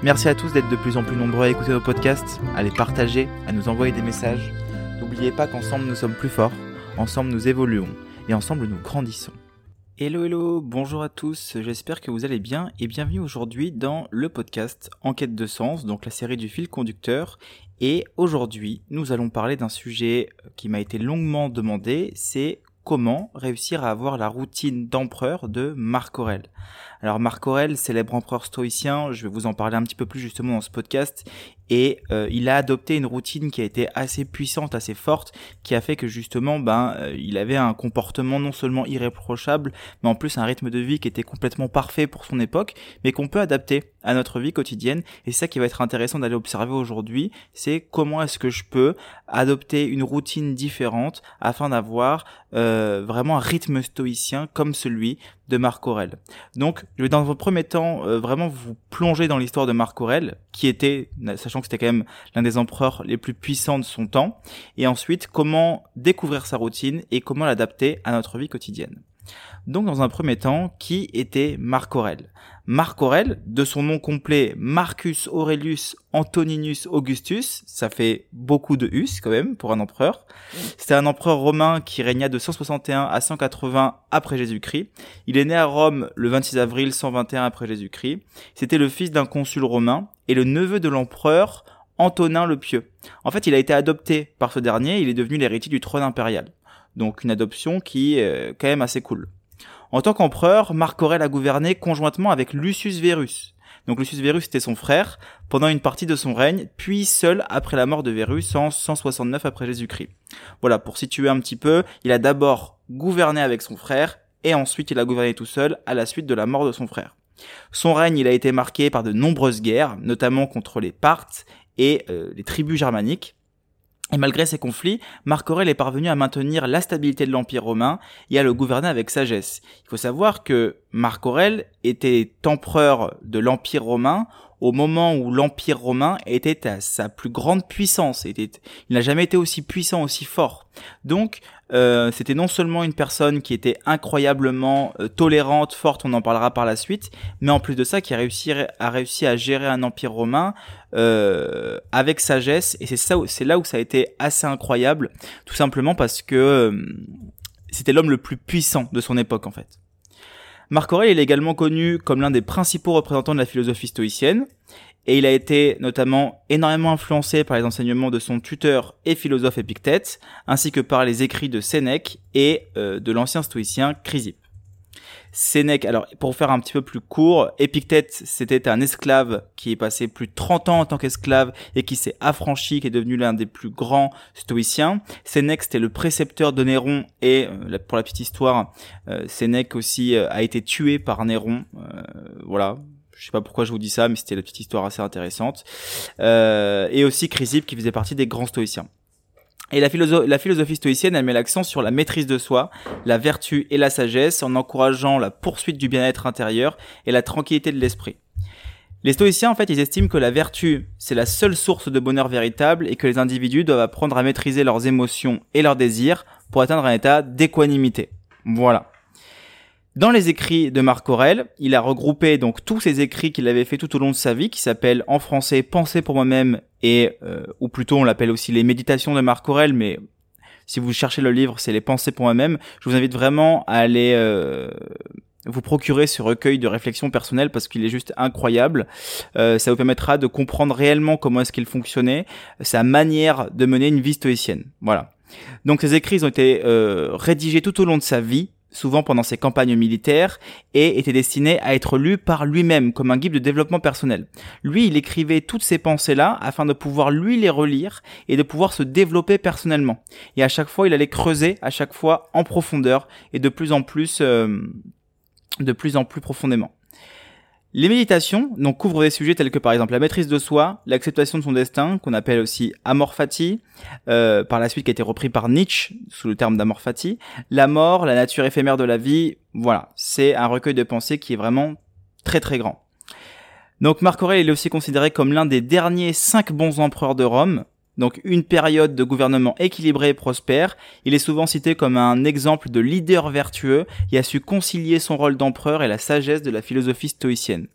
Merci à tous d'être de plus en plus nombreux à écouter nos podcasts, à les partager, à nous envoyer des messages. N'oubliez pas qu'ensemble nous sommes plus forts, ensemble nous évoluons et ensemble nous grandissons. Hello hello, bonjour à tous, j'espère que vous allez bien et bienvenue aujourd'hui dans le podcast Enquête de sens, donc la série du fil conducteur. Et aujourd'hui, nous allons parler d'un sujet qui m'a été longuement demandé, c'est comment réussir à avoir la routine d'empereur de Marc Aurèle. Alors Marc Aurèle, célèbre empereur stoïcien, je vais vous en parler un petit peu plus justement dans ce podcast, et euh, il a adopté une routine qui a été assez puissante, assez forte, qui a fait que justement, ben, euh, il avait un comportement non seulement irréprochable, mais en plus un rythme de vie qui était complètement parfait pour son époque, mais qu'on peut adapter à notre vie quotidienne. Et ça qui va être intéressant d'aller observer aujourd'hui, c'est comment est-ce que je peux adopter une routine différente afin d'avoir euh, vraiment un rythme stoïcien comme celui de Marc Aurèle. Donc, je vais dans un premier temps euh, vraiment vous plonger dans l'histoire de Marc Aurèle, qui était, sachant que c'était quand même l'un des empereurs les plus puissants de son temps, et ensuite comment découvrir sa routine et comment l'adapter à notre vie quotidienne. Donc dans un premier temps, qui était Marc Aurèle? Marc Aurèle, de son nom complet Marcus Aurelius Antoninus Augustus, ça fait beaucoup de us quand même pour un empereur. C'était un empereur romain qui régna de 161 à 180 après Jésus-Christ. Il est né à Rome le 26 avril 121 après Jésus-Christ. C'était le fils d'un consul romain et le neveu de l'empereur Antonin le Pieux. En fait, il a été adopté par ce dernier, il est devenu l'héritier du trône impérial. Donc une adoption qui est quand même assez cool. En tant qu'empereur, Marc Aurèle a gouverné conjointement avec Lucius Verus. Donc Lucius Verus était son frère pendant une partie de son règne, puis seul après la mort de Verus en 169 après Jésus-Christ. Voilà, pour situer un petit peu, il a d'abord gouverné avec son frère, et ensuite il a gouverné tout seul à la suite de la mort de son frère. Son règne, il a été marqué par de nombreuses guerres, notamment contre les Parthes et euh, les tribus germaniques. Et malgré ces conflits, Marc Aurèle est parvenu à maintenir la stabilité de l'Empire romain et à le gouverner avec sagesse. Il faut savoir que Marc Aurèle était empereur de l'Empire romain au moment où l'Empire romain était à sa plus grande puissance. Il n'a jamais été aussi puissant, aussi fort. Donc, euh, c'était non seulement une personne qui était incroyablement euh, tolérante, forte, on en parlera par la suite, mais en plus de ça, qui a réussi, à gérer un empire romain euh, avec sagesse. Et c'est ça, c'est là où ça a été assez incroyable, tout simplement parce que c'était l'homme le plus puissant de son époque en fait. Marc Aurèle est également connu comme l'un des principaux représentants de la philosophie stoïcienne, et il a été notamment énormément influencé par les enseignements de son tuteur et philosophe Épictète, ainsi que par les écrits de Sénèque et euh, de l'ancien stoïcien Chrysippe. Sénèque, alors pour faire un petit peu plus court, Épictète c'était un esclave qui est passé plus de 30 ans en tant qu'esclave et qui s'est affranchi, qui est devenu l'un des plus grands stoïciens. Sénèque c'était le précepteur de Néron et euh, pour la petite histoire, euh, Sénèque aussi a été tué par Néron. voilà, je sais pas pourquoi je vous dis ça, mais c'était la petite histoire assez intéressante. Euh, et aussi Chrysippe qui faisait partie des grands stoïciens. Et la, la philosophie stoïcienne, elle met l'accent sur la maîtrise de soi, la vertu et la sagesse, en encourageant la poursuite du bien-être intérieur et la tranquillité de l'esprit. Les stoïciens, en fait, ils estiment que la vertu, c'est la seule source de bonheur véritable et que les individus doivent apprendre à maîtriser leurs émotions et leurs désirs pour atteindre un état d'équanimité. Voilà. Dans les écrits de Marc Aurèle, il a regroupé donc tous ses écrits qu'il avait fait tout au long de sa vie, qui s'appellent en français Penser pour moi-même et euh, ou plutôt on l'appelle aussi les Méditations de Marc Aurèle, mais si vous cherchez le livre, c'est les Pensées pour moi-même. Je vous invite vraiment à aller euh, vous procurer ce recueil de réflexion personnelle parce qu'il est juste incroyable. Euh, ça vous permettra de comprendre réellement comment est-ce qu'il fonctionnait, sa manière de mener une vie stoïcienne. Voilà. Donc ces écrits ont été rédigés tout au long de sa vie souvent pendant ses campagnes militaires, et était destiné à être lu par lui-même comme un guide de développement personnel. Lui, il écrivait toutes ces pensées-là afin de pouvoir lui les relire et de pouvoir se développer personnellement. Et à chaque fois, il allait creuser, à chaque fois en profondeur et de plus en plus, euh, de plus en plus profondément. Les méditations donc couvrent des sujets tels que par exemple la maîtrise de soi, l'acceptation de son destin, qu'on appelle aussi amor fati, euh, par la suite qui a été repris par Nietzsche sous le terme d'amor fati, la mort, la nature éphémère de la vie. Voilà, c'est un recueil de pensées qui est vraiment très très grand. Donc Marc Aurèle est aussi considéré comme l'un des derniers cinq bons empereurs de Rome, donc une période de gouvernement équilibré et prospère. Il est souvent cité comme un exemple de leader vertueux et a su concilier son rôle d'empereur et la sagesse de la philosophie stoïcienne.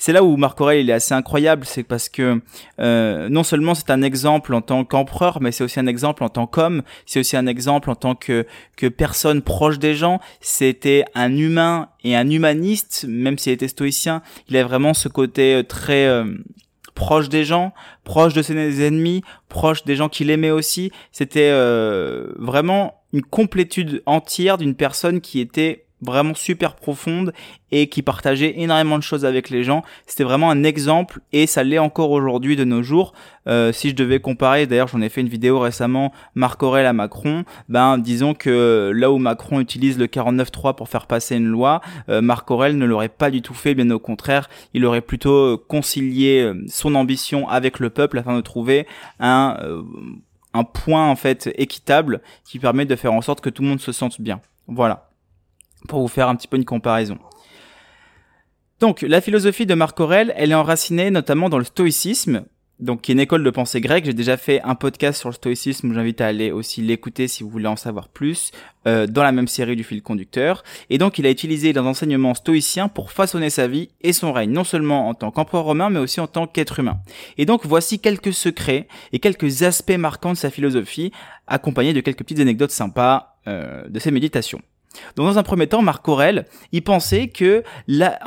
C'est là où Marc Aurèle est assez incroyable, c'est parce que euh, non seulement c'est un exemple en tant qu'empereur, mais c'est aussi un exemple en tant qu'homme, c'est aussi un exemple en tant que, que personne proche des gens. C'était un humain et un humaniste, même s'il était stoïcien, il a vraiment ce côté euh, très euh, proche des gens, proche de ses ennemis, proche des gens qu'il aimait aussi. C'était vraiment une complétude entière d'une personne qui était vraiment super profonde et qui partageait énormément de choses avec les gens. C'était vraiment un exemple et ça l'est encore aujourd'hui de nos jours. Euh, si je devais comparer, d'ailleurs j'en ai fait une vidéo récemment, Marc Aurèle à Macron, ben disons que là où Macron utilise le 49.3 pour faire passer une loi, euh, Marc Aurèle ne l'aurait pas du tout fait, bien au contraire, il aurait plutôt concilié euh, son ambition avec le peuple afin de trouver un un point en fait équitable qui permet de faire en sorte que tout le monde se sente bien. Voilà pour vous faire un petit peu une comparaison. Donc, la philosophie de Marc Aurèle, elle est enracinée notamment dans le stoïcisme, donc qui est une école de pensée grecque. J'ai déjà fait un podcast sur le stoïcisme, j'invite à aller aussi l'écouter si vous voulez en savoir plus, euh, dans la même série du fil conducteur. Et donc, il a utilisé les enseignements stoïciens pour façonner sa vie et son règne, non seulement en tant qu'empereur romain, mais aussi en tant qu'être humain. Et donc, voici quelques secrets et quelques aspects marquants de sa philosophie, accompagnés de quelques petites anecdotes sympas euh, de ses méditations. Donc dans un premier temps, Marc Aurèle, il pensait que la,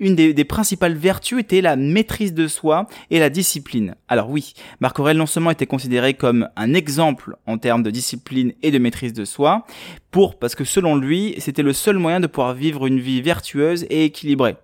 une des, principales vertus était la maîtrise de soi et la discipline. Alors oui, Marc Aurèle non seulement était considéré comme un exemple en termes de discipline et de maîtrise de soi, pour parce que selon lui, c'était le seul moyen de pouvoir vivre une vie vertueuse et équilibrée.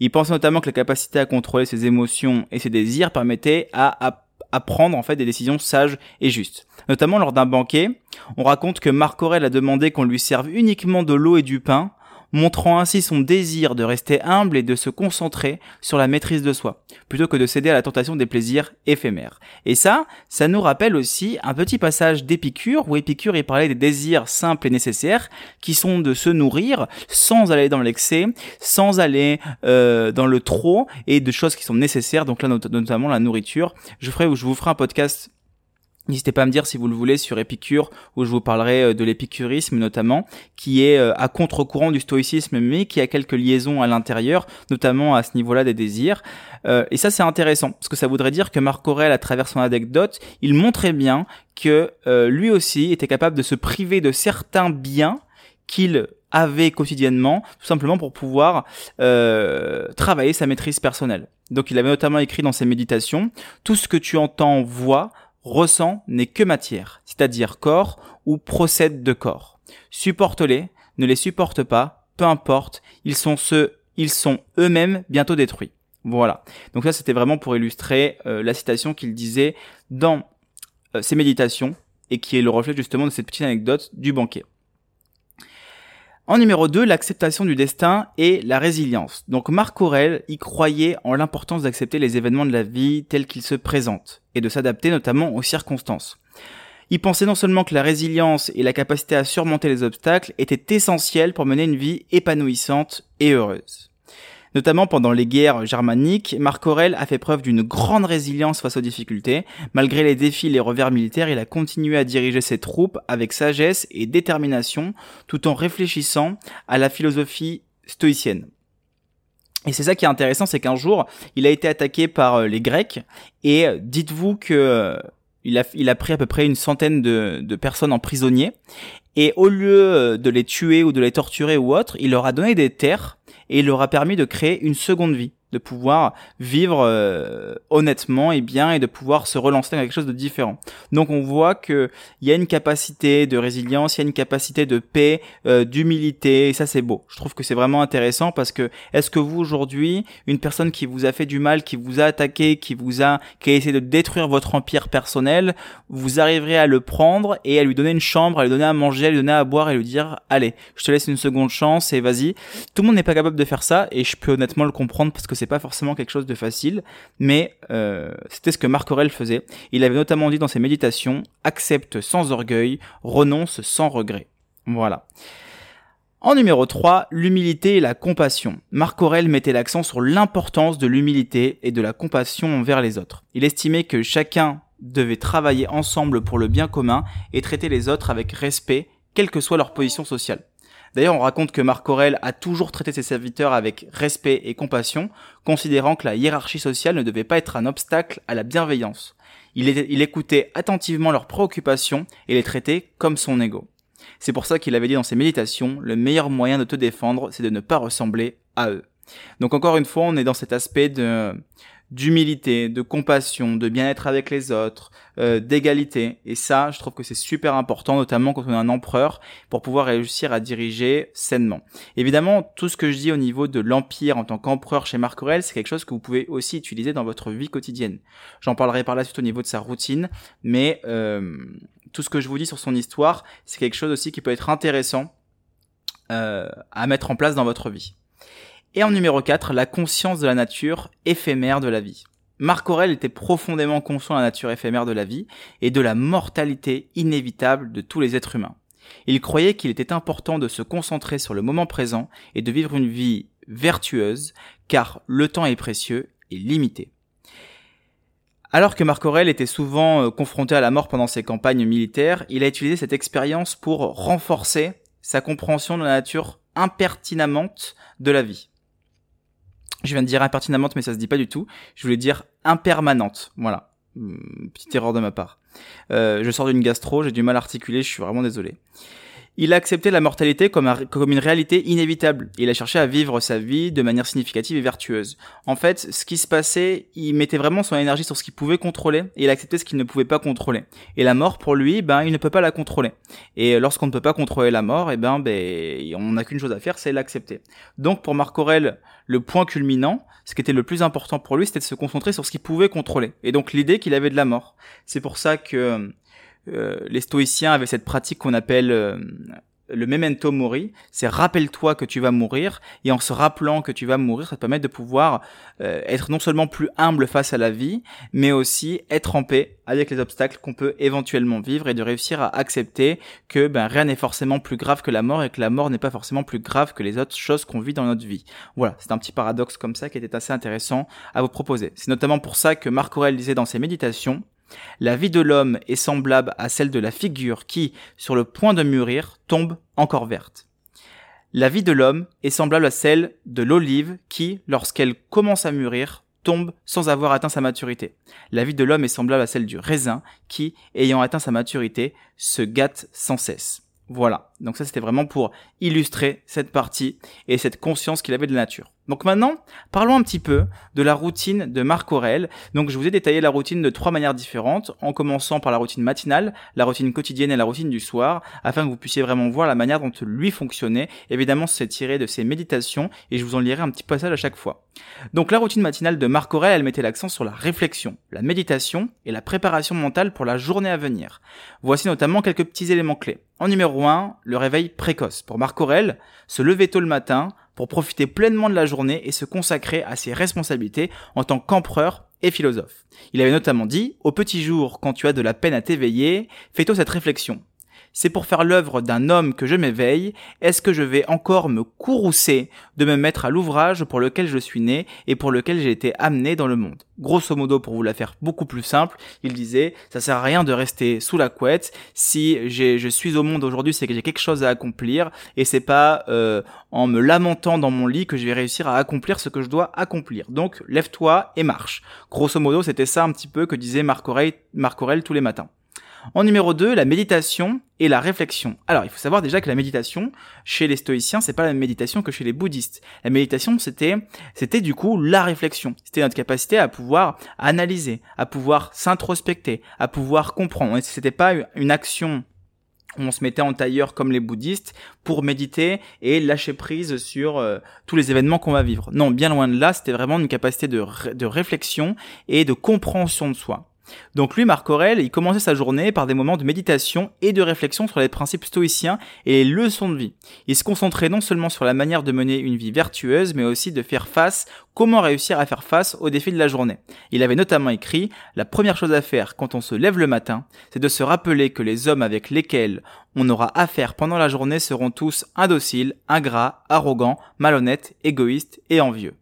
Il pensait notamment que la capacité à contrôler ses émotions et ses désirs permettait à, à à prendre en fait des décisions sages et justes. Notamment lors d'un banquet, on raconte que Marc Aurèle a demandé qu'on lui serve uniquement de l'eau et du pain, montrant ainsi son désir de rester humble et de se concentrer sur la maîtrise de soi, plutôt que de céder à la tentation des plaisirs éphémères. Et ça, ça nous rappelle aussi un petit passage d'Épicure, où Épicure y parlait des désirs simples et nécessaires, qui sont de se nourrir sans aller dans l'excès, sans aller euh, dans le trop, et de choses qui sont nécessaires, donc là notamment la nourriture. Je ferai, je vous ferai un podcast N'hésitez pas à me dire si vous le voulez sur Épicure, où je vous parlerai euh, de l'épicurisme notamment, qui est euh, à contre-courant du stoïcisme, mais qui a quelques liaisons à l'intérieur, notamment à ce niveau-là des désirs. Euh, et ça c'est intéressant, parce que ça voudrait dire que Marc Aurèle, à travers son anecdote, il montrait bien que lui aussi était capable de se priver de certains biens qu'il avait quotidiennement, tout simplement pour pouvoir travailler sa maîtrise personnelle. Donc il avait notamment écrit dans ses méditations, tout ce que tu entends, vois, ressent n'est que matière, c'est-à-dire corps ou procède de corps. Supporte-les, ne les supporte pas, peu importe, ils sont ceux, ils sont eux-mêmes bientôt détruits. Voilà. Donc ça, c'était vraiment pour illustrer euh, la citation qu'il disait dans euh, ses méditations et qui est le reflet justement de cette petite anecdote du banquet. En numéro 2, l'acceptation du destin et la résilience. Donc Marc Aurèle y croyait en l'importance d'accepter les événements de la vie tels qu'ils se présentent et de s'adapter notamment aux circonstances. Il pensait non seulement que la résilience et la capacité à surmonter les obstacles étaient essentielles pour mener une vie épanouissante et heureuse. Notamment pendant les guerres germaniques, Marc Aurèle a fait preuve d'une grande résilience face aux difficultés. Malgré les défis et les revers militaires, il a continué à diriger ses troupes avec sagesse et détermination, tout en réfléchissant à la philosophie stoïcienne. Et c'est ça qui est intéressant, c'est qu'un jour, il a été attaqué par euh, les Grecs, et euh, dites-vous que euh, il a, pris à peu près une centaine de, de personnes en prisonniers, et au lieu de les tuer ou de les torturer ou autre, il leur a donné des terres et il leur a permis de créer une seconde vie. De pouvoir vivre euh, honnêtement et bien et de pouvoir se relancer dans quelque chose de différent. Donc on voit que il y a une capacité de résilience, il y a une capacité de paix, euh, d'humilité et ça c'est beau. Je trouve que c'est vraiment intéressant parce que est-ce que vous aujourd'hui, une personne qui vous a fait du mal, qui vous a attaqué, qui vous a qui a essayé de détruire votre empire personnel, vous arriverez à le prendre et à lui donner une chambre, à lui donner à manger, à lui donner à boire et lui dire allez, je te laisse une seconde chance et vas-y. Tout le monde n'est pas capable de faire ça et je peux honnêtement le comprendre parce que c'est pas forcément quelque chose de facile, mais euh, c'était ce que Marc Aurel faisait. Il avait notamment dit dans ses méditations accepte sans orgueil, renonce sans regret. Voilà. En numéro 3, l'humilité et la compassion. Marc Aurel mettait l'accent sur l'importance de l'humilité et de la compassion envers les autres. Il estimait que chacun devait travailler ensemble pour le bien commun et traiter les autres avec respect, quelle que soit leur position sociale. D'ailleurs, on raconte que Marc Aurel a toujours traité ses serviteurs avec respect et compassion, considérant que la hiérarchie sociale ne devait pas être un obstacle à la bienveillance. Il, il écoutait attentivement leurs préoccupations et les traitait comme son ego. C'est pour ça qu'il avait dit dans ses méditations, le meilleur moyen de te défendre, c'est de ne pas ressembler à eux. Donc encore une fois, on est dans cet aspect de d'humilité, de compassion, de bien-être avec les autres, euh, d'égalité. Et ça, je trouve que c'est super important, notamment quand on est un empereur, pour pouvoir réussir à diriger sainement. Évidemment, tout ce que je dis au niveau de l'empire en tant qu'empereur chez Marc Aurèle, c'est quelque chose que vous pouvez aussi utiliser dans votre vie quotidienne. J'en parlerai par la suite au niveau de sa routine, mais euh, tout ce que je vous dis sur son histoire, c'est quelque chose aussi qui peut être intéressant euh, à mettre en place dans votre vie. Et en numéro 4, la conscience de la nature éphémère de la vie. Marc Aurel était profondément conscient de la nature éphémère de la vie et de la mortalité inévitable de tous les êtres humains. Il croyait qu'il était important de se concentrer sur le moment présent et de vivre une vie vertueuse, car le temps est précieux et limité. Alors que Marc Aurel était souvent euh, confronté à la mort pendant ses campagnes militaires, il a utilisé cette expérience pour renforcer sa compréhension de la nature impertinemment de la vie. Je viens de dire impertinemment, mais ça se dit pas du tout. Je voulais dire impermanente. Voilà. Hmm, petite erreur de ma part. Euh, je sors d'une gastro, j'ai du mal à articuler, je suis vraiment désolé. Il a accepté la mortalité comme, une réalité inévitable. Il a cherché à vivre sa vie de manière significative et vertueuse. En fait, ce qui se passait, il mettait vraiment son énergie sur ce qu'il pouvait contrôler et il acceptait ce qu'il ne pouvait pas contrôler. Et la mort, pour lui, ben, il ne peut pas la contrôler. Et lorsqu'on ne peut pas contrôler la mort, et eh ben, ben, on n'a qu'une chose à faire, c'est l'accepter. Donc, pour Marc Aurel, le point culminant, ce qui était le plus important pour lui, c'était de se concentrer sur ce qu'il pouvait contrôler. Et donc, l'idée qu'il avait de la mort. C'est pour ça que euh, les stoïciens avaient cette pratique qu'on appelle euh, le memento mori, c'est rappelle-toi que tu vas mourir, et en se rappelant que tu vas mourir, ça te permet de pouvoir euh, être non seulement plus humble face à la vie, mais aussi être en paix avec les obstacles qu'on peut éventuellement vivre et de réussir à accepter que ben, rien n'est forcément plus grave que la mort et que la mort n'est pas forcément plus grave que les autres choses qu'on vit dans notre vie. Voilà, c'est un petit paradoxe comme ça qui était assez intéressant à vous proposer. C'est notamment pour ça que Marc Aurèle disait dans ses méditations, la vie de l'homme est semblable à celle de la figure qui, sur le point de mûrir, tombe encore verte. La vie de l'homme est semblable à celle de l'olive qui, lorsqu'elle commence à mûrir, tombe sans avoir atteint sa maturité. La vie de l'homme est semblable à celle du raisin qui, ayant atteint sa maturité, se gâte sans cesse. Voilà. Donc ça, c'était vraiment pour illustrer cette partie et cette conscience qu'il avait de la nature. Donc maintenant, parlons un petit peu de la routine de Marc Aurel. Donc je vous ai détaillé la routine de trois manières différentes, en commençant par la routine matinale, la routine quotidienne et la routine du soir, afin que vous puissiez vraiment voir la manière dont lui fonctionnait. Évidemment, c'est tiré de ses méditations et je vous en lirai un petit passage à chaque fois. Donc la routine matinale de Marc Aurel, mettait l'accent sur la réflexion, la méditation et la préparation mentale pour la journée à venir. Voici notamment quelques petits éléments clés. En numéro 1, le réveil précoce. Pour Marc Aurel, se lever tôt le matin pour profiter pleinement de la journée et se consacrer à ses responsabilités en tant qu'empereur et philosophe. Il avait notamment dit, au petit jour, quand tu as de la peine à t'éveiller, fais-toi cette réflexion c'est pour faire l'œuvre d'un homme que je m'éveille, est-ce que je vais encore me courroucer de me mettre à l'ouvrage pour lequel je suis né et pour lequel j'ai été amené dans le monde? Grosso modo, pour vous la faire beaucoup plus simple, il disait, ça sert à rien de rester sous la couette, si je suis au monde aujourd'hui, c'est que j'ai quelque chose à accomplir, et c'est pas euh, en me lamentant dans mon lit que je vais réussir à accomplir ce que je dois accomplir. Donc, lève-toi et marche. Grosso modo, c'était ça un petit peu que disait Marc Aurel tous les matins. En numéro 2, la méditation et la réflexion. Alors, il faut savoir déjà que la méditation, chez les stoïciens, c'est pas la même méditation que chez les bouddhistes. La méditation, c'était, c'était du coup la réflexion. C'était notre capacité à pouvoir analyser, à pouvoir s'introspecter, à pouvoir comprendre. C'était pas une action on se mettait en tailleur comme les bouddhistes pour méditer et lâcher prise sur euh, tous les événements qu'on va vivre. Non, bien loin de là, c'était vraiment une capacité de, de réflexion et de compréhension de soi. Donc lui, Marc Aurèle, il commençait sa journée par des moments de méditation et de réflexion sur les principes stoïciens et les leçons de vie. Il se concentrait non seulement sur la manière de mener une vie vertueuse, mais aussi de faire face, comment réussir à faire face aux défis de la journée. Il avait notamment écrit, la première chose à faire quand on se lève le matin, c'est de se rappeler que les hommes avec lesquels on aura affaire pendant la journée seront tous indociles, ingrats, arrogants, malhonnêtes, égoïstes et envieux.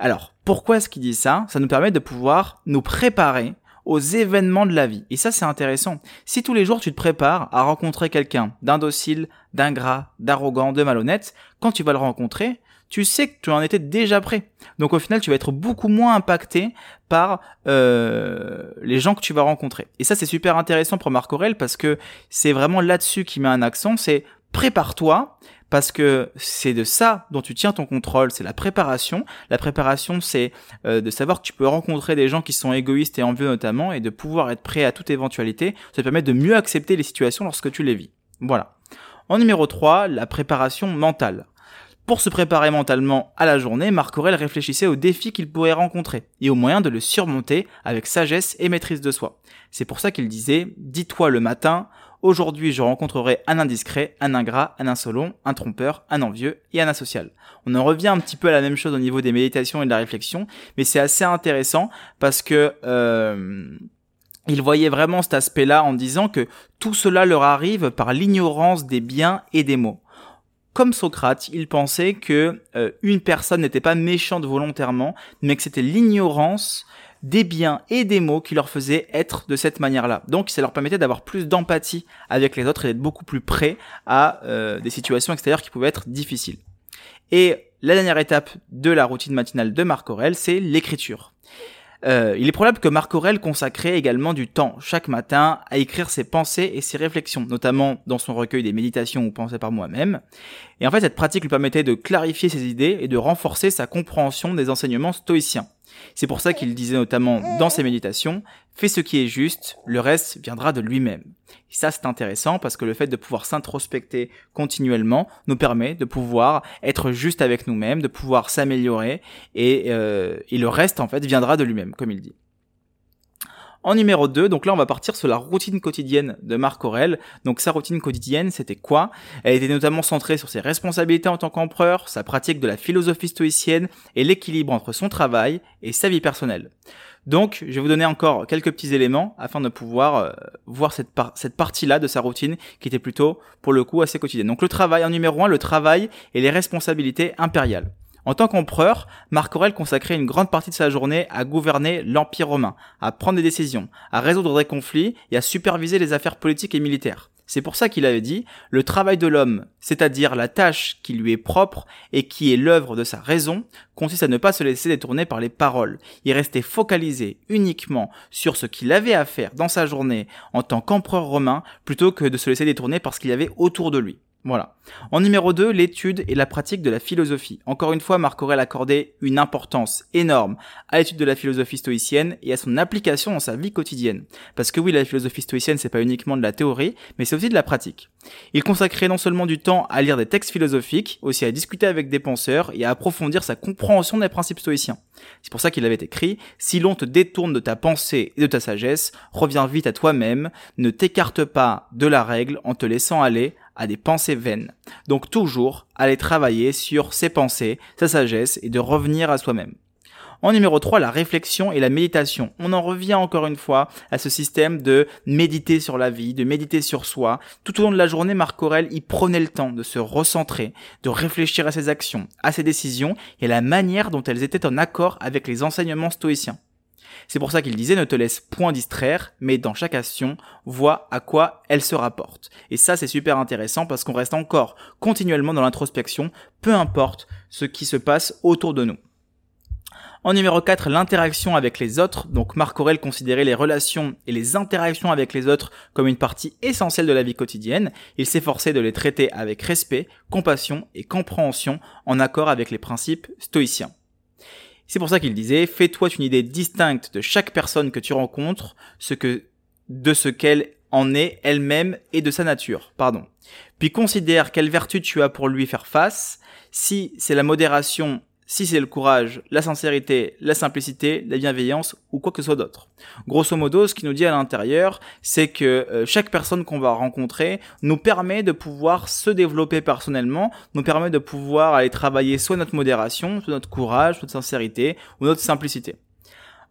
Alors, pourquoi est-ce qu'il dit ça? Ça nous permet de pouvoir nous préparer aux événements de la vie. Et ça, c'est intéressant. Si tous les jours tu te prépares à rencontrer quelqu'un d'indocile, d'ingrat, d'arrogant, de malhonnête, quand tu vas le rencontrer, tu sais que tu en étais déjà prêt. Donc au final, tu vas être beaucoup moins impacté par euh, les gens que tu vas rencontrer. Et ça, c'est super intéressant pour Marc Aurel parce que c'est vraiment là-dessus qu'il met un accent. C'est prépare-toi parce que c'est de ça dont tu tiens ton contrôle, c'est la préparation. La préparation, c'est euh, de savoir que tu peux rencontrer des gens qui sont égoïstes et envieux notamment, et de pouvoir être prêt à toute éventualité. Ça te permet de mieux accepter les situations lorsque tu les vis. Voilà. En numéro 3, la préparation mentale. Pour se préparer mentalement à la journée, Marc Aurel réfléchissait aux défis qu'il pourrait rencontrer et aux moyens de le surmonter avec sagesse et maîtrise de soi. C'est pour ça qu'il disait Dis-toi le matin, Aujourd'hui, je rencontrerai un indiscret, un ingrat, un insolent, un trompeur, un envieux et un asocial. On en revient un petit peu à la même chose au niveau des méditations et de la réflexion, mais c'est assez intéressant parce que euh, il voyait vraiment cet aspect-là en disant que tout cela leur arrive par l'ignorance des biens et des maux comme Socrate, il pensait que euh, une personne n'était pas méchante volontairement, mais que c'était l'ignorance des biens et des mots qui leur faisaient être de cette manière-là. Donc ça leur permettait d'avoir plus d'empathie avec les autres et d'être beaucoup plus prêts à euh, des situations extérieures qui pouvaient être difficiles. Et la dernière étape de la routine matinale de Marc Aurel, c'est l'écriture. Euh, il est probable que Marc Aurel consacrait également du temps chaque matin à écrire ses pensées et ses réflexions, notamment dans son recueil des méditations ou pensées par moi-même. Et en fait, cette pratique lui permettait de clarifier ses idées et de renforcer sa compréhension des enseignements stoïciens. C'est pour ça qu'il disait notamment dans ses méditations, fais ce qui est juste, le reste viendra de lui-même. Et ça c'est intéressant parce que le fait de pouvoir s'introspecter continuellement nous permet de pouvoir être juste avec nous-mêmes, de pouvoir s'améliorer et, euh, et le reste en fait viendra de lui-même, comme il dit. En numéro 2, donc là on va partir sur la routine quotidienne de Marc Aurel. Donc sa routine quotidienne, c'était quoi? Elle était notamment centrée sur ses responsabilités en tant qu'empereur, sa pratique de la philosophie stoïcienne et l'équilibre entre son travail et sa vie personnelle. Donc, je vais vous donner encore quelques petits éléments afin de pouvoir euh, voir cette, cette partie-là de sa routine qui était plutôt, pour le coup, assez quotidienne. Donc, le travail, en numéro 1, le travail et les responsabilités impériales. En tant qu'empereur, Marc Aurèle consacrait une grande partie de sa journée à gouverner l'Empire romain, à prendre des décisions, à résoudre des conflits et à superviser les affaires politiques et militaires. C'est pour ça qu'il avait dit, le travail de l'homme, c'est-à-dire la tâche qui lui est propre et qui est l'œuvre de sa raison, consiste à ne pas se laisser détourner par les paroles. Il restait focalisé uniquement sur ce qu'il avait à faire dans sa journée en tant qu'empereur romain, plutôt que de se laisser détourner par ce qu'il y avait autour de lui. Voilà. En numéro 2, l'étude et la pratique de la philosophie. Encore une fois, Marc Aurèle accordait une importance énorme à l'étude de la philosophie stoïcienne et à son application dans sa vie quotidienne. Parce que oui, la philosophie stoïcienne, c'est pas uniquement de la théorie, mais c'est aussi de la pratique. Il consacrait non seulement du temps à lire des textes philosophiques, aussi à discuter avec des penseurs et à approfondir sa compréhension des principes stoïciens. C'est pour ça qu'il avait écrit Si l'on te détourne de ta pensée et de ta sagesse, reviens vite à toi-même, ne t'écarte pas de la règle en te laissant aller à des pensées vaines. Donc toujours aller travailler sur ses pensées, sa sagesse et de revenir à soi-même. En numéro 3, la réflexion et la méditation. On en revient encore une fois à ce système de méditer sur la vie, de méditer sur soi. Tout au long de la journée, Marc Aurel, il prenait le temps de se recentrer, de réfléchir à ses actions, à ses décisions et à la manière dont elles étaient en accord avec les enseignements stoïciens. C'est pour ça qu'il disait ne te laisse point distraire, mais dans chaque action, vois à quoi elle se rapporte. Et ça, c'est super intéressant parce qu'on reste encore continuellement dans l'introspection, peu importe ce qui se passe autour de nous. En numéro 4, l'interaction avec les autres. Donc Marc Aurel considérait les relations et les interactions avec les autres comme une partie essentielle de la vie quotidienne. Il s'efforçait de les traiter avec respect, compassion et compréhension en accord avec les principes stoïciens. C'est pour ça qu'il disait, fais-toi une idée distincte de chaque personne que tu rencontres, ce que, de ce qu'elle en est elle-même et de sa nature, pardon. Puis considère quelle vertu tu as pour lui faire face, si c'est la modération si c'est le courage, la sincérité, la simplicité, la bienveillance ou quoi que ce soit d'autre. Grosso modo, ce qui nous dit à l'intérieur, c'est que euh, chaque personne qu'on va rencontrer nous permet de pouvoir se développer personnellement, nous permet de pouvoir aller travailler soit notre modération, soit notre courage, soit notre sincérité ou notre simplicité.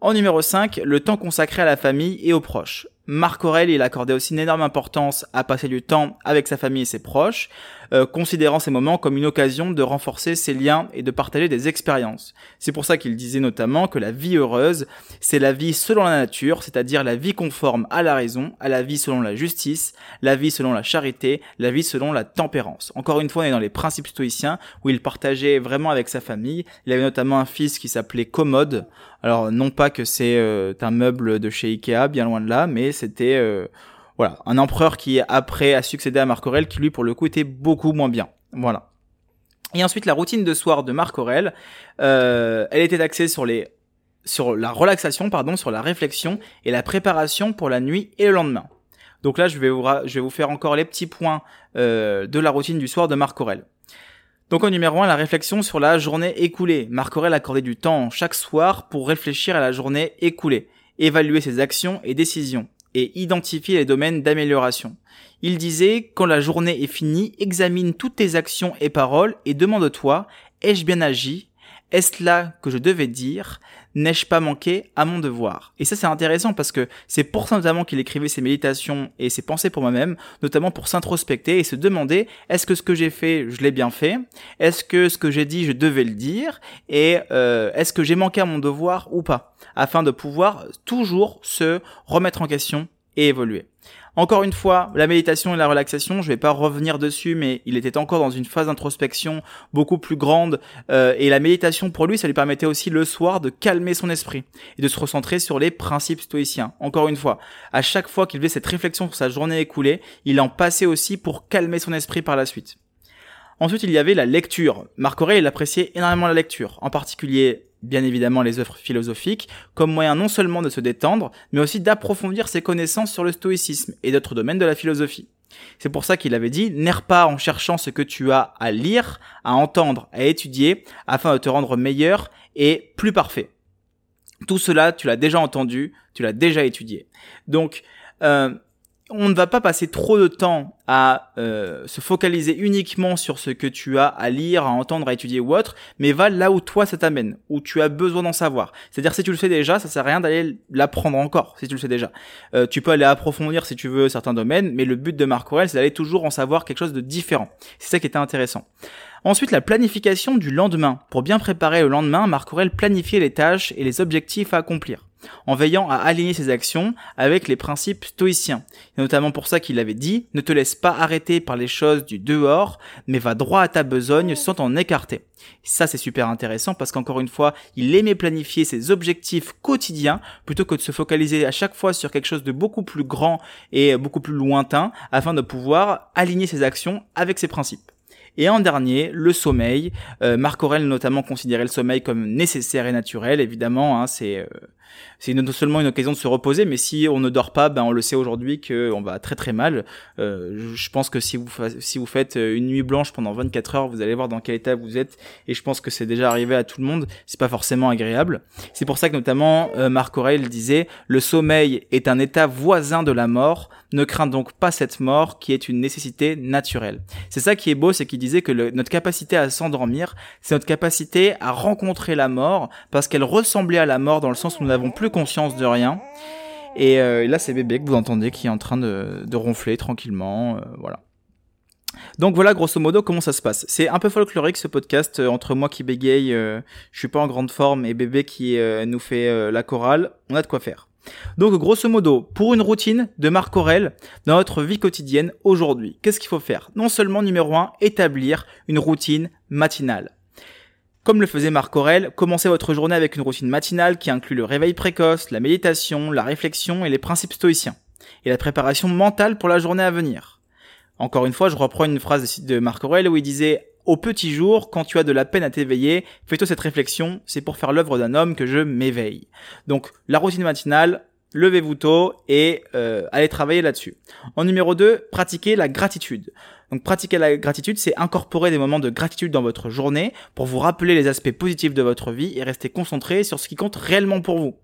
En numéro 5, le temps consacré à la famille et aux proches. Marc Aurel, il accordait aussi une énorme importance à passer du temps avec sa famille et ses proches, euh, considérant ces moments comme une occasion de renforcer ses liens et de partager des expériences. C'est pour ça qu'il disait notamment que la vie heureuse, c'est la vie selon la nature, c'est-à-dire la vie conforme à la raison, à la vie selon la justice, la vie selon la charité, la vie selon la tempérance. Encore une fois, on est dans les principes stoïciens où il partageait vraiment avec sa famille. Il avait notamment un fils qui s'appelait Commode. Alors non pas que c'est euh, un meuble de chez Ikea, bien loin de là, mais c'était euh, voilà un empereur qui après a succédé à Marc Aurèle, qui lui pour le coup était beaucoup moins bien. Voilà. Et ensuite la routine de soir de Marc Aurèle, euh, elle était axée sur les sur la relaxation, pardon, sur la réflexion et la préparation pour la nuit et le lendemain. Donc là, je vais vous, je vais vous faire encore les petits points euh, de la routine du soir de Marc Aurèle. Donc en numéro 1, la réflexion sur la journée écoulée. Marc Aurèle accordait du temps chaque soir pour réfléchir à la journée écoulée, évaluer ses actions et décisions, et identifier les domaines d'amélioration. Il disait, quand la journée est finie, examine toutes tes actions et paroles et demande-toi, ai-je bien agi? Est-ce là que je devais dire? N'ai-je pas manqué à mon devoir. Et ça c'est intéressant parce que c'est pour ça notamment qu'il écrivait ses méditations et ses pensées pour moi-même, notamment pour s'introspecter et se demander est-ce que ce que j'ai fait, je l'ai bien fait? Est-ce que ce que j'ai dit, je devais le dire? Et euh, est-ce que j'ai manqué à mon devoir ou pas? Afin de pouvoir toujours se remettre en question et évoluer. Encore une fois, la méditation et la relaxation, je vais pas revenir dessus, mais il était encore dans une phase d'introspection beaucoup plus grande. Euh, et la méditation, pour lui, ça lui permettait aussi le soir de calmer son esprit et de se recentrer sur les principes stoïciens. Encore une fois, à chaque fois qu'il faisait cette réflexion sur sa journée écoulée, il en passait aussi pour calmer son esprit par la suite. Ensuite, il y avait la lecture. Marc Aurèle, il appréciait énormément la lecture, en particulier bien évidemment les œuvres philosophiques, comme moyen non seulement de se détendre, mais aussi d'approfondir ses connaissances sur le stoïcisme et d'autres domaines de la philosophie. C'est pour ça qu'il avait dit, n'erre pas en cherchant ce que tu as à lire, à entendre, à étudier, afin de te rendre meilleur et plus parfait. Tout cela, tu l'as déjà entendu, tu l'as déjà étudié. Donc, euh, on ne va pas passer trop de temps à euh, se focaliser uniquement sur ce que tu as à lire, à entendre, à étudier ou autre, mais va là où toi ça t'amène, où tu as besoin d'en savoir. C'est-à-dire si tu le sais déjà, ça sert à rien d'aller l'apprendre encore, si tu le sais déjà. Euh, tu peux aller approfondir si tu veux certains domaines, mais le but de Marc Aurel, c'est d'aller toujours en savoir quelque chose de différent. C'est ça qui était intéressant. Ensuite, la planification du lendemain. Pour bien préparer le lendemain, Marc Aurel planifiait les tâches et les objectifs à accomplir en veillant à aligner ses actions avec les principes stoïciens. C'est notamment pour ça qu'il avait dit ne te laisse pas arrêter par les choses du dehors, mais va droit à ta besogne sans t'en écarter. Ça c'est super intéressant parce qu'encore une fois, il aimait planifier ses objectifs quotidiens plutôt que de se focaliser à chaque fois sur quelque chose de beaucoup plus grand et beaucoup plus lointain afin de pouvoir aligner ses actions avec ses principes. Et en dernier, le sommeil. Euh, Marc Aurel notamment considérait le sommeil comme nécessaire et naturel. Évidemment, hein, c'est euh, c'est non seulement une occasion de se reposer, mais si on ne dort pas, ben on le sait aujourd'hui qu'on va très très mal. Euh, je pense que si vous si vous faites euh, une nuit blanche pendant 24 heures, vous allez voir dans quel état vous êtes. Et je pense que c'est déjà arrivé à tout le monde. C'est pas forcément agréable. C'est pour ça que notamment euh, Marc Aurèle disait le sommeil est un état voisin de la mort. Ne crains donc pas cette mort qui est une nécessité naturelle. C'est ça qui est beau, c'est qu'il disait que notre capacité à s'endormir, c'est notre capacité à rencontrer la mort parce qu'elle ressemblait à la mort dans le sens où nous n'avons plus conscience de rien. Et euh, là, c'est bébé que vous entendez qui est en train de, ronfler tranquillement. Euh, voilà. Donc voilà grosso modo comment ça se passe. C'est un peu folklorique ce podcast euh, entre moi qui bégaye, je suis pas en grande forme et bébé qui nous fait la chorale. On a de quoi faire. Donc grosso modo, pour une routine de Marc Aurel dans notre vie quotidienne aujourd'hui, qu'est-ce qu'il faut faire? Non seulement numéro 1, établir une routine matinale. Comme le faisait Marc Aurel, commencez votre journée avec une routine matinale qui inclut le réveil précoce, la méditation, la réflexion et les principes stoïciens, et la préparation mentale pour la journée à venir. Encore une fois, je reprends une phrase de Marc Aurel où il disait au petit jour, quand tu as de la peine à t'éveiller, fais-toi cette réflexion, c'est pour faire l'œuvre d'un homme que je m'éveille. Donc la routine matinale, levez-vous tôt et euh, allez travailler là-dessus. En numéro 2, pratiquez la gratitude. Donc pratiquer la gratitude, c'est incorporer des moments de gratitude dans votre journée pour vous rappeler les aspects positifs de votre vie et rester concentré sur ce qui compte réellement pour vous.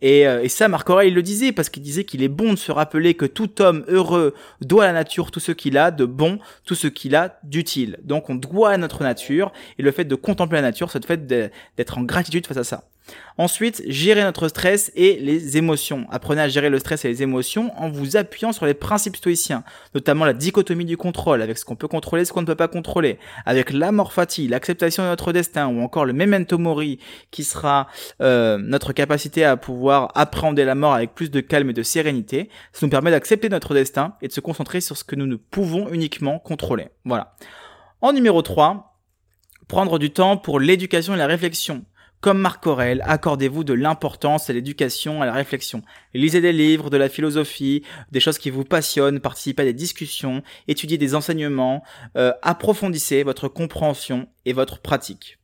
Et, euh, et, ça, Marc Aurèle le disait parce qu'il disait qu'il est bon de se rappeler que tout homme heureux doit à la nature tout ce qu'il a de bon, tout ce qu'il a d'utile. Donc on doit à notre nature et le fait de contempler la nature, c'est le fait d'être en gratitude face à ça. Ensuite, gérer notre stress et les émotions. Apprenez à gérer le stress et les émotions en vous appuyant sur les principes stoïciens, notamment la dichotomie du contrôle, avec ce qu'on peut contrôler et ce qu'on ne peut pas contrôler, avec l'amor fati, l'acceptation de notre destin, ou encore le memento mori, qui sera euh, notre capacité à pouvoir appréhender la mort avec plus de calme et de sérénité. Ça nous permet d'accepter notre destin et de se concentrer sur ce que nous ne pouvons uniquement contrôler. Voilà. En numéro 3, prendre du temps pour l'éducation et la réflexion. Comme Marc Aurel, accordez-vous de l'importance à l'éducation, à la réflexion. Lisez des livres, de la philosophie, des choses qui vous passionnent, participez à des discussions, étudiez des enseignements, euh, approfondissez votre compréhension et votre pratique.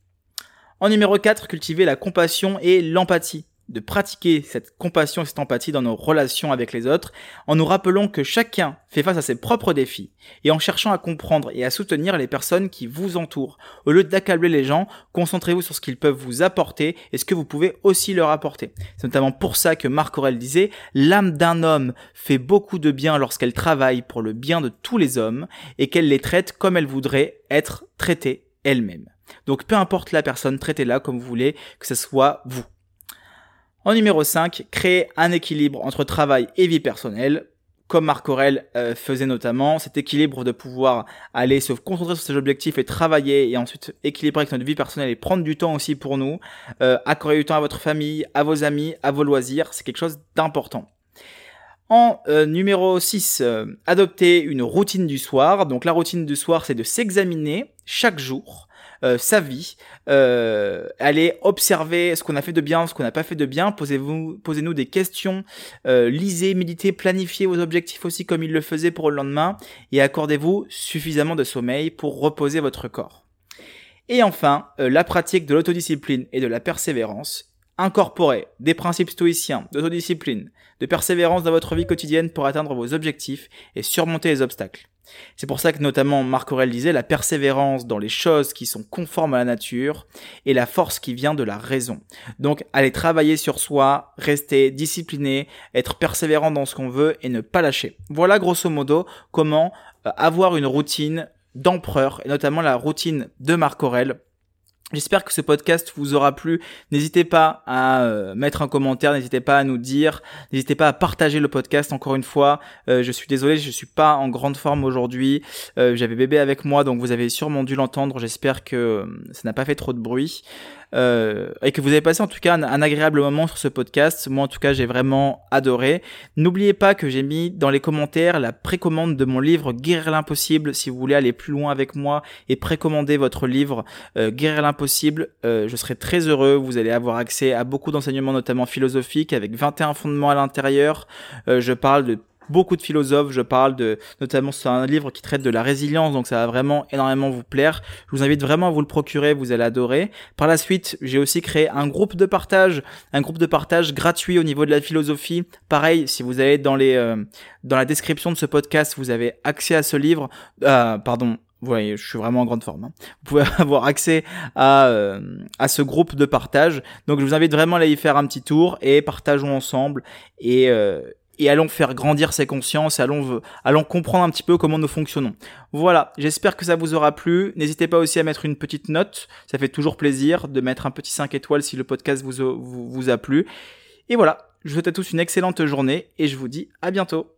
En numéro 4, cultivez la compassion et l'empathie de pratiquer cette compassion et cette empathie dans nos relations avec les autres, en nous rappelant que chacun fait face à ses propres défis, et en cherchant à comprendre et à soutenir les personnes qui vous entourent. Au lieu d'accabler les gens, concentrez-vous sur ce qu'ils peuvent vous apporter et ce que vous pouvez aussi leur apporter. C'est notamment pour ça que Marc Aurel disait, l'âme d'un homme fait beaucoup de bien lorsqu'elle travaille pour le bien de tous les hommes, et qu'elle les traite comme elle voudrait être traitée elle-même. Donc peu importe la personne, traitez-la comme vous voulez, que ce soit vous. En numéro 5, créer un équilibre entre travail et vie personnelle. Comme Marc Aurel euh, faisait notamment, cet équilibre de pouvoir aller se concentrer sur ses objectifs et travailler et ensuite équilibrer avec notre vie personnelle et prendre du temps aussi pour nous, euh, accorder du temps à votre famille, à vos amis, à vos loisirs, c'est quelque chose d'important. En euh, numéro 6, adopter une routine du soir. Donc la routine du soir, c'est de s'examiner chaque jour euh, sa vie, euh, allez observer ce qu'on a fait de bien, ce qu'on n'a pas fait de bien, posez-vous, posez-nous des questions, euh, lisez, méditez, planifiez vos objectifs aussi comme il le faisait pour le lendemain, et accordez-vous suffisamment de sommeil pour reposer votre corps. Et enfin, euh, la pratique de l'autodiscipline et de la persévérance. Incorporez des principes stoïciens d'autodiscipline, de persévérance dans votre vie quotidienne pour atteindre vos objectifs et surmonter les obstacles. C'est pour ça que notamment Marc Aurel disait la persévérance dans les choses qui sont conformes à la nature et la force qui vient de la raison. Donc aller travailler sur soi, rester discipliné, être persévérant dans ce qu'on veut et ne pas lâcher. Voilà grosso modo comment euh, avoir une routine d'empereur et notamment la routine de Marc Aurel J'espère que ce podcast vous aura plu. N'hésitez pas à euh, mettre un commentaire, n'hésitez pas à nous dire, n'hésitez pas à partager le podcast. Encore une fois, euh, je suis désolé, je suis pas en grande forme aujourd'hui. Euh, j'avais bébé avec moi, donc vous avez sûrement dû l'entendre. J'espère que ça n'a pas fait trop de bruit. Euh, et que vous avez passé en tout cas un, agréable moment sur ce podcast. Moi en tout cas j'ai vraiment adoré. N'oubliez pas que j'ai mis dans les commentaires la précommande de mon livre Guérir l'impossible si vous voulez aller plus loin avec moi et précommander votre livre euh, Guérir l'impossible. Euh, je serai très heureux. Vous allez avoir accès à beaucoup d'enseignements notamment philosophiques avec 21 fondements à l'intérieur. Euh, je parle de beaucoup de philosophes. Je parle de, notamment, c'est un livre qui traite de la résilience, donc ça va vraiment énormément vous plaire. Je vous invite vraiment à vous le procurer, vous allez adorer. Par la suite, j'ai aussi créé un groupe de partage, un groupe de partage gratuit au niveau de la philosophie. Pareil, si vous allez dans les, euh, dans la description de ce podcast, vous avez accès à ce livre, euh, pardon, vous voyez, je suis vraiment en grande forme. Hein. Vous pouvez avoir accès à, euh, à ce groupe de partage. Donc je vous invite vraiment à aller y faire un petit tour et partageons ensemble. Et, euh, et allons faire grandir ces consciences, allons, allons comprendre un petit peu comment nous fonctionnons. Voilà, j'espère que ça vous aura plu. N'hésitez pas aussi à mettre une petite note, ça fait toujours plaisir de mettre un petit 5 étoiles si le podcast vous, vous, vous a plu. Et voilà, je vous souhaite à tous une excellente journée et je vous dis à bientôt.